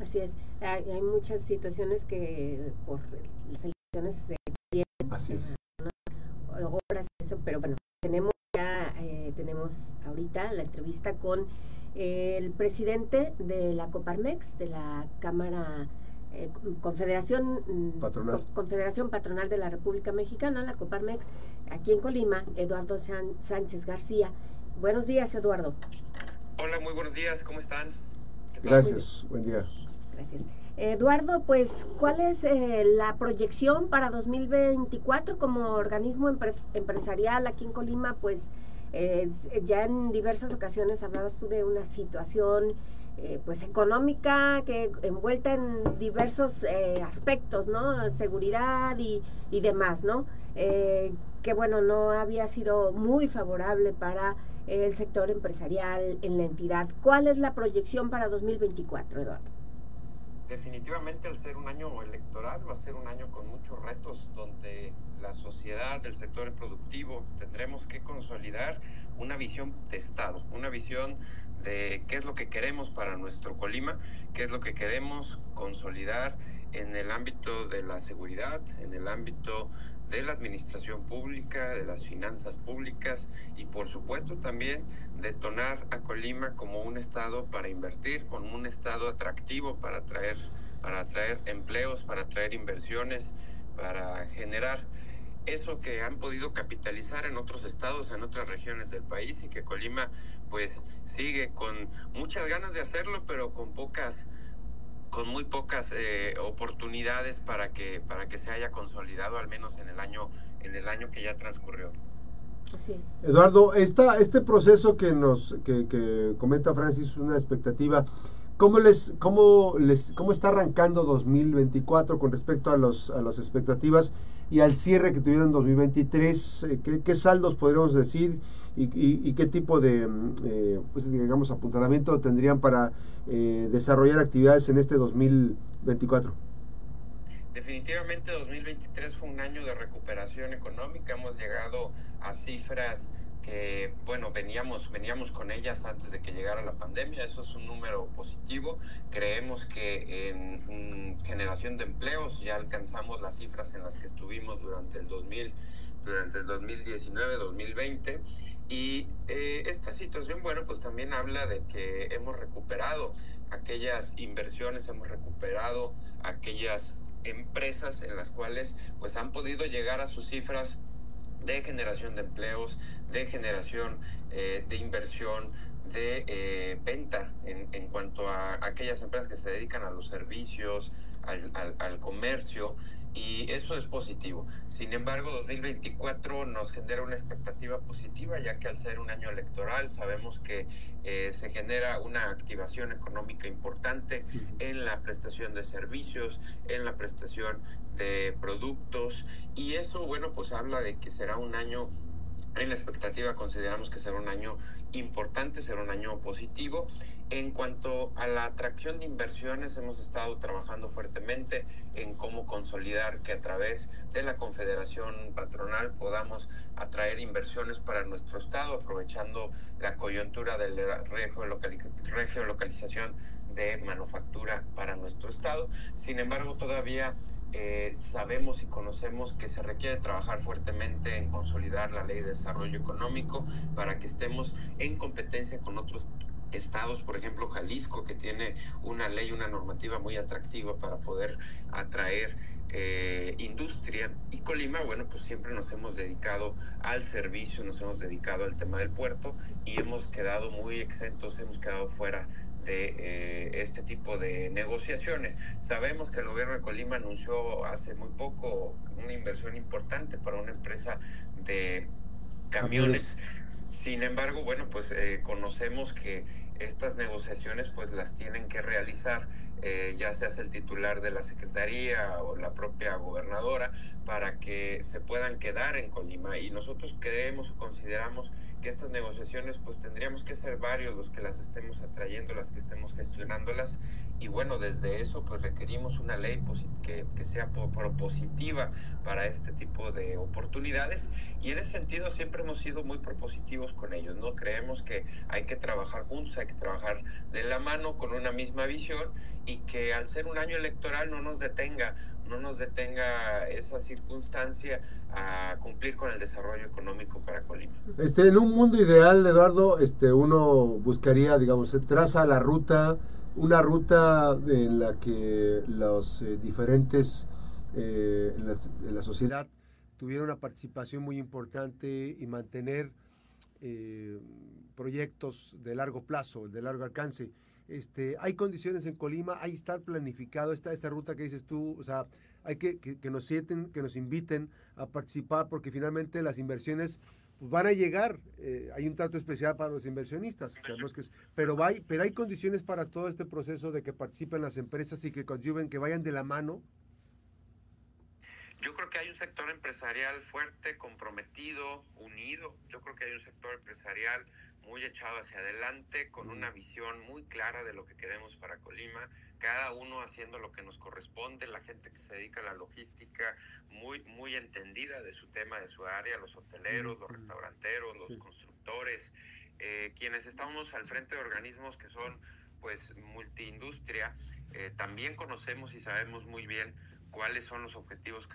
Así es, hay, muchas situaciones que por las elecciones de Así es. Horas, eso, pero bueno, tenemos ya, eh, tenemos ahorita la entrevista con el presidente de la Coparmex, de la Cámara eh, Confederación mm, Patronal. Confederación Patronal de la República Mexicana, la Coparmex, aquí en Colima, Eduardo Sánchez García. Buenos días, Eduardo. Hola, muy buenos días, ¿cómo están? Gracias, buen día. Gracias. Eduardo, pues, ¿cuál es eh, la proyección para 2024 como organismo empresarial aquí en Colima? Pues, eh, ya en diversas ocasiones hablabas tú de una situación eh, pues económica que envuelta en diversos aspectos, ¿no? Seguridad y, y demás, ¿no? que bueno, no había sido muy favorable para el sector empresarial en la entidad. ¿Cuál es la proyección para 2024, Eduardo? Definitivamente al ser un año electoral va a ser un año con muchos retos donde la sociedad, el sector productivo, tendremos que consolidar una visión de Estado, una visión de qué es lo que queremos para nuestro Colima, qué es lo que queremos consolidar en el ámbito de la seguridad, en el ámbito de la administración pública, de las finanzas públicas y por supuesto también detonar a Colima como un estado para invertir, como un estado atractivo para atraer, para atraer empleos, para atraer inversiones, para generar eso que han podido capitalizar en otros estados, en otras regiones del país y que Colima pues sigue con muchas ganas de hacerlo, pero con pocas con muy pocas eh, oportunidades para que para que se haya consolidado al menos en el año en el año que ya transcurrió. Eduardo, esta, este proceso que nos que, que comenta Francis, una expectativa, ¿cómo les, cómo les, cómo está arrancando 2024 con respecto a los a las expectativas y al cierre que tuvieron en 2023? Eh, ¿Qué, qué saldos podríamos decir y, y, qué tipo de, eh, pues digamos, apuntalamiento tendrían para eh, desarrollar actividades en este 2024? Definitivamente 2023 fue un año de recuperación económica, hemos llegado a cifras que, bueno, veníamos, veníamos con ellas antes de que llegara la pandemia, eso es un número positivo, creemos que en generación de empleos ya alcanzamos las cifras en las que estuvimos durante el 2000 durante el 2019-2020 y eh, esta situación, bueno, pues también habla de que hemos recuperado aquellas inversiones, hemos recuperado aquellas empresas en las cuales pues han podido llegar a sus cifras de generación de empleos, de generación eh, de inversión, de eh, venta en, en, cuanto a aquellas empresas que se dedican a los servicios, al, al, al comercio, y eso es positivo. Sin embargo, 2024 nos genera una expectativa positiva, ya que al ser un año electoral sabemos que eh, se genera una activación económica importante en la prestación de servicios, en la prestación de productos, y eso, bueno, pues habla de que será un año en la expectativa consideramos que será un año importante, será un año positivo. En cuanto a la atracción de inversiones, hemos estado trabajando fuertemente en cómo consolidar que a través de la Confederación Patronal podamos atraer inversiones para nuestro estado, aprovechando la coyuntura de la regiolocalización de manufactura para nuestro estado. Sin embargo, todavía eh, sabemos y conocemos que se requiere trabajar fuertemente en consolidar la ley de desarrollo económico para que estemos en competencia con otros estados, por ejemplo Jalisco, que tiene una ley, una normativa muy atractiva para poder atraer eh, industria y Colima, bueno, pues siempre nos hemos dedicado al servicio, nos hemos dedicado al tema del puerto y hemos quedado muy exentos, hemos quedado fuera de eh, este tipo de negociaciones. Sabemos que el gobierno de Colima anunció hace muy poco una inversión importante para una empresa de camiones. Sin embargo, bueno, pues eh, conocemos que estas negociaciones pues las tienen que realizar eh, ya sea el titular de la Secretaría o la propia gobernadora para que se puedan quedar en Colima. Y nosotros creemos o consideramos que estas negociaciones pues tendríamos que ser varios los que las estemos atrayendo, las que estemos gestionándolas. Y bueno, desde eso pues requerimos una ley que, que sea propositiva para este tipo de oportunidades. Y en ese sentido siempre hemos sido muy propositivos con ellos, ¿no? Creemos que hay que trabajar juntos, hay que trabajar de la mano con una misma visión y que al ser un año electoral no nos detenga no nos detenga esa circunstancia a cumplir con el desarrollo económico para Colima. Este, en un mundo ideal, Eduardo, este, uno buscaría, digamos, se traza la ruta, una ruta en la que los eh, diferentes eh, en, la, sociedad tuvieran una participación muy importante y mantener eh, proyectos de largo plazo, de largo alcance. Este, hay condiciones en Colima, hay estar planificado esta, esta ruta que dices tú, o sea, hay que, que, nos sienten, que nos inviten a participar porque finalmente las inversiones pues, van a llegar, eh, hay un trato especial para los inversionistas, que, pero, hay, pero hay condiciones para todo este proceso de que participen las empresas y que conlleven, que vayan de la mano. Yo creo que hay un sector empresarial fuerte, comprometido, unido. Yo creo que hay un sector empresarial muy echado hacia adelante, con una visión muy clara de lo que queremos para Colima, cada uno haciendo lo que nos corresponde, la gente que se dedica a la logística, muy, muy entendida de su tema, de su área, los hoteleros, los restauranteros, los constructores, eh, quienes estamos al frente de organismos que son pues multiindustria, eh, también conocemos y sabemos muy bien cuáles son los objetivos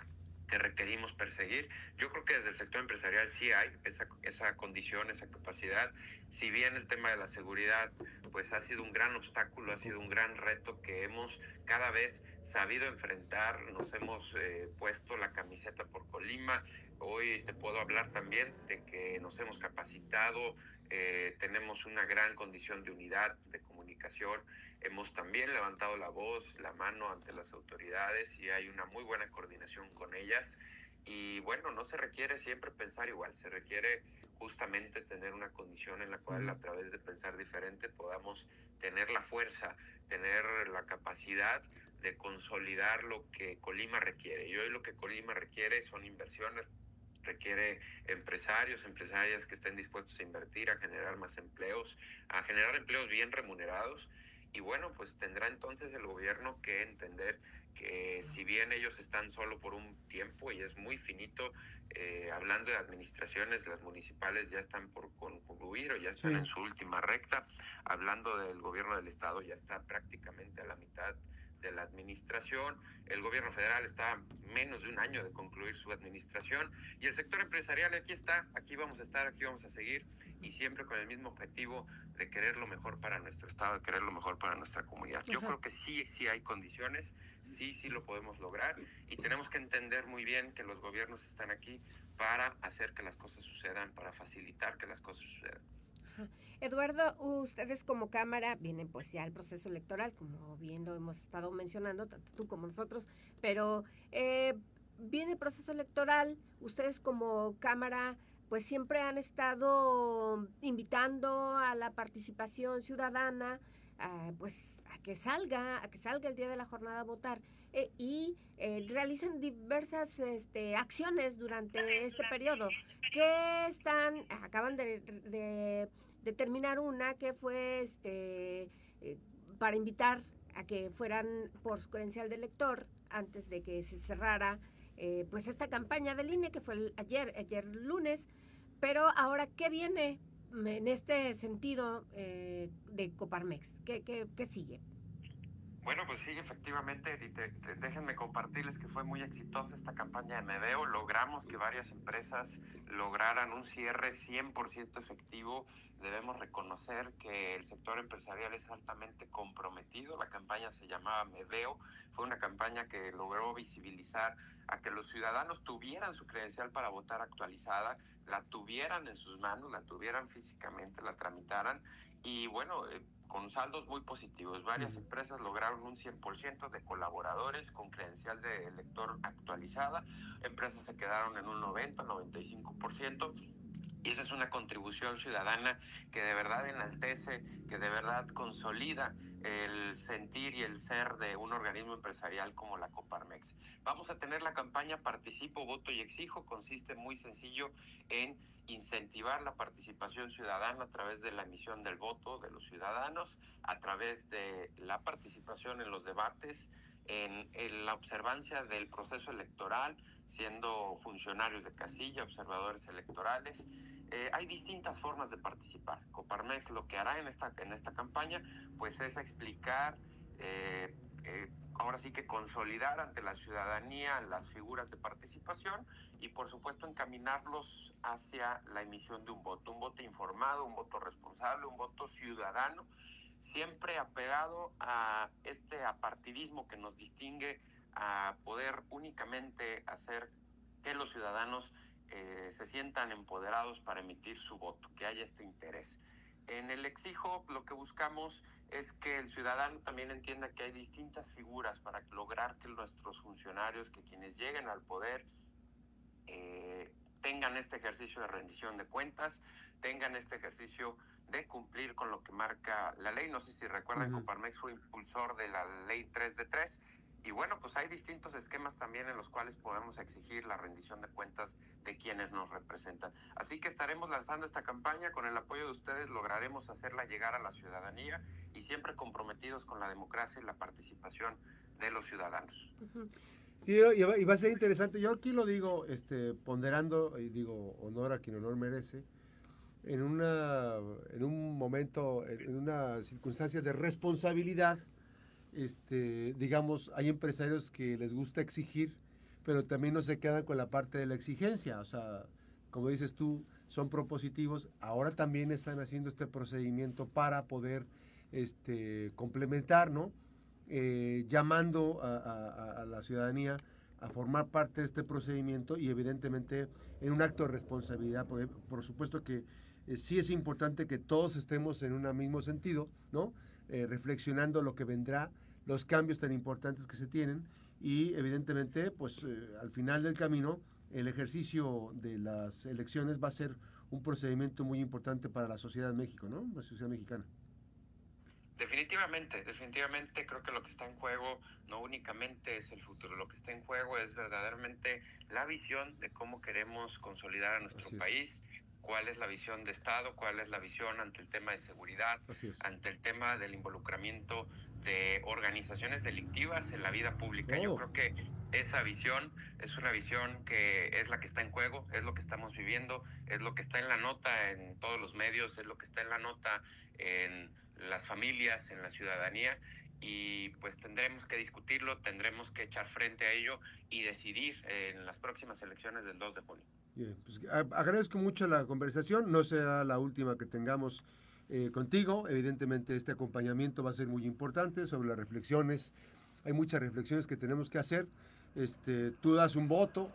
que requerimos perseguir. Yo creo que desde el sector empresarial sí hay esa, esa condición, esa capacidad. Si bien el tema de la seguridad pues ha sido un gran obstáculo, ha sido un gran reto que hemos cada vez sabido enfrentar, nos hemos eh, puesto la camiseta por Colima. Hoy te puedo hablar también de que nos hemos capacitado, eh, tenemos una gran condición de unidad, de comunicación. Hemos también levantado la voz, la mano ante las autoridades y hay una muy buena coordinación con ellas. Y bueno, no se requiere siempre pensar igual, se requiere justamente tener una condición en la cual a través de pensar diferente podamos tener la fuerza, tener la capacidad de consolidar lo que Colima requiere. Y hoy lo que Colima requiere son inversiones requiere empresarios, empresarias que estén dispuestos a invertir, a generar más empleos, a generar empleos bien remunerados. Y bueno, pues tendrá entonces el gobierno que entender que si bien ellos están solo por un tiempo y es muy finito, eh, hablando de administraciones, las municipales ya están por concluir o ya están en su última recta, hablando del gobierno del estado ya está prácticamente a la mitad de la administración. El gobierno federal está menos de un año de concluir su administración y el sector empresarial aquí está, aquí vamos a estar, aquí vamos a seguir y siempre con el mismo objetivo de querer lo mejor para nuestro estado, de querer lo mejor para nuestra comunidad. Yo creo que sí, sí hay condiciones, sí, sí lo podemos lograr y tenemos que entender muy bien que los gobiernos están aquí para hacer que las cosas sucedan, para facilitar que las cosas sucedan. Eduardo, ustedes como Cámara vienen pues ya al proceso electoral, como bien lo hemos estado mencionando, tanto tú como nosotros, pero eh, viene el proceso electoral, ustedes como Cámara pues siempre han estado invitando a la participación ciudadana, pues a que salga, a que salga el día de la jornada a votar eh, y eh, realizan diversas este, acciones durante este periodo. que están, acaban de determinar una que fue este eh, para invitar a que fueran por su credencial de lector antes de que se cerrara eh, pues esta campaña del INE que fue ayer, ayer lunes, pero ahora ¿qué viene en este sentido eh, de Coparmex? ¿Qué, qué, qué sigue? Bueno, pues sí, efectivamente, déjenme compartirles que fue muy exitosa esta campaña de Medeo. Logramos que varias empresas lograran un cierre 100% efectivo. Debemos reconocer que el sector empresarial es altamente comprometido. La campaña se llamaba Medeo. Fue una campaña que logró visibilizar a que los ciudadanos tuvieran su credencial para votar actualizada, la tuvieran en sus manos, la tuvieran físicamente, la tramitaran. Y bueno, eh, con saldos muy positivos. Varias empresas lograron un 100% de colaboradores con credencial de elector actualizada. Empresas se quedaron en un 90, 95%. Y esa es una contribución ciudadana que de verdad enaltece, que de verdad consolida el sentir y el ser de un organismo empresarial como la Coparmex. Vamos a tener la campaña Participo, Voto y Exijo. Consiste muy sencillo en incentivar la participación ciudadana a través de la emisión del voto de los ciudadanos, a través de la participación en los debates, en, la observancia del proceso electoral, siendo funcionarios de casilla, observadores electorales. Eh, hay distintas formas de participar. Coparmex lo que hará en esta, en esta campaña pues es explicar, eh, eh, ahora sí que consolidar ante la ciudadanía las figuras de participación y por supuesto encaminarlos hacia la emisión de un voto, un voto informado, un voto responsable, un voto ciudadano siempre apegado a este apartidismo que nos distingue a poder únicamente hacer que los ciudadanos eh, se sientan empoderados para emitir su voto, que haya este interés. En el exijo lo que buscamos es que el ciudadano también entienda que hay distintas figuras para lograr que nuestros funcionarios, que quienes lleguen al poder, eh, tengan este ejercicio de rendición de cuentas, tengan este ejercicio de cumplir con lo que marca la ley. No sé si recuerdan, Coparmex fue impulsor de la ley 3 de 3. Y bueno, pues hay distintos esquemas también en los cuales podemos exigir la rendición de cuentas de quienes nos representan. Así que estaremos lanzando esta campaña, con el apoyo de ustedes lograremos hacerla llegar a la ciudadanía y siempre comprometidos con la democracia y la participación de los ciudadanos. Sí, y va, a ser interesante. Yo aquí lo digo, este, ponderando, y digo, honor a quien honor merece, en, una, en un momento, en una circunstancia de responsabilidad, este, digamos, hay empresarios que les gusta exigir, pero también no se quedan con la parte de la exigencia. O sea, como dices tú, son propositivos. Ahora también están haciendo este procedimiento para poder este, complementar, ¿no? Eh, llamando a, la ciudadanía a formar parte de este procedimiento y evidentemente en un acto de responsabilidad, por, supuesto que eh, sí es importante que todos estemos en un mismo sentido, ¿no? Eh, reflexionando lo que vendrá, los cambios tan importantes que se tienen y evidentemente pues al final del camino el ejercicio de las elecciones va a ser un procedimiento muy importante para la sociedad de México, ¿no? La sociedad mexicana. Definitivamente, definitivamente creo que lo que está en juego no únicamente es el futuro, lo que está en juego es verdaderamente la visión de cómo queremos consolidar a nuestro país, cuál es la visión de Estado, cuál es la visión ante el tema de seguridad, ante el tema del involucramiento de organizaciones delictivas en la vida pública. Yo oh. creo que esa visión es una visión que es la que está en juego, es lo que estamos viviendo, es lo que está en la nota en todos los medios, es lo que está en la nota en las familias, en la ciudadanía y pues tendremos que discutirlo, tendremos que echar frente a ello y decidir en las próximas elecciones del 2 de junio. Pues agradezco mucho la conversación, no será la última que tengamos eh, contigo, evidentemente este acompañamiento va a ser muy importante sobre las reflexiones, hay muchas reflexiones que tenemos que hacer, este, tú das un voto,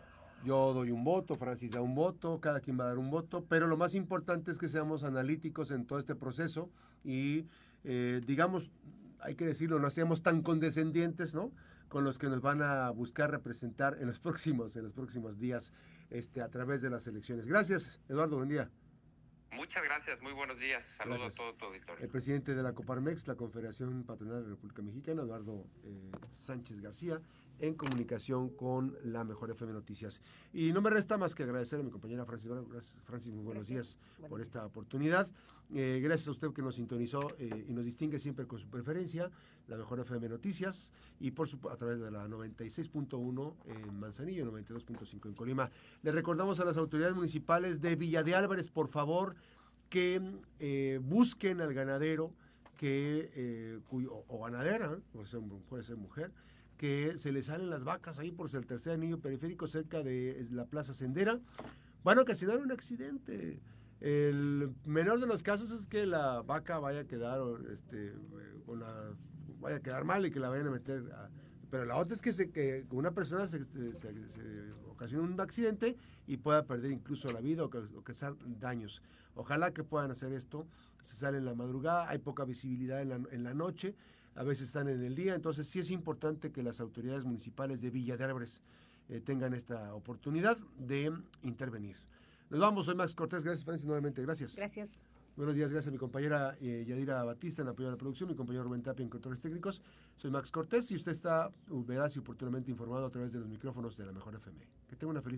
yo doy un voto, Francis da un voto, cada quien va a dar un voto, pero lo más importante es que seamos analíticos en todo este proceso y, eh, digamos, hay que decirlo, no seamos tan condescendientes, ¿no? Con los que nos van a buscar representar en los próximos, en los próximos días, este, a través de las elecciones. Gracias, Eduardo, buen día. Muchas gracias, muy buenos días. Saludos a todo tu auditorio. El presidente de la Coparmex, la Confederación Patronal de la República Mexicana, Eduardo eh, Sánchez García, en comunicación con la Mejor FM Noticias. Y no me resta más que agradecer a mi compañera Francis. Gracias, Francis, muy buenos días por esta oportunidad. Eh, gracias a usted que nos sintonizó eh, y nos distingue siempre con su preferencia, la Mejor FM Noticias, y por su, a través de la 96.1 en Manzanillo, 92.5 en Colima. Le recordamos a las autoridades municipales de Villa de Álvarez, por favor, que eh, busquen al ganadero que, cuyo, o ganadera, puede ser mujer, que se le salen las vacas ahí por el tercer anillo periférico cerca de la Plaza Sendera, van a ocasionar un accidente. El menor de los casos es que la vaca vaya a quedar este, vaya a quedar mal y que la vayan a meter pero la otra es que, se, que una persona se, se, ocasiona un accidente y pueda perder incluso la vida o, causar daños. Ojalá que puedan hacer esto. Se sale en la madrugada, hay poca visibilidad en la, en la noche a veces están en el día, entonces sí es importante que las autoridades municipales de Villa de Álvarez eh, tengan esta oportunidad de intervenir. Nos vamos, soy Max Cortés, gracias Francis nuevamente, gracias. Gracias. Buenos días, gracias a mi compañera eh, Yadira Batista en apoyo a la producción, mi compañero Rubén Tapia en controles técnicos. Soy Max Cortés y usted está veraz y oportunamente informado a través de los micrófonos de la Mejor FM. Que tenga una feliz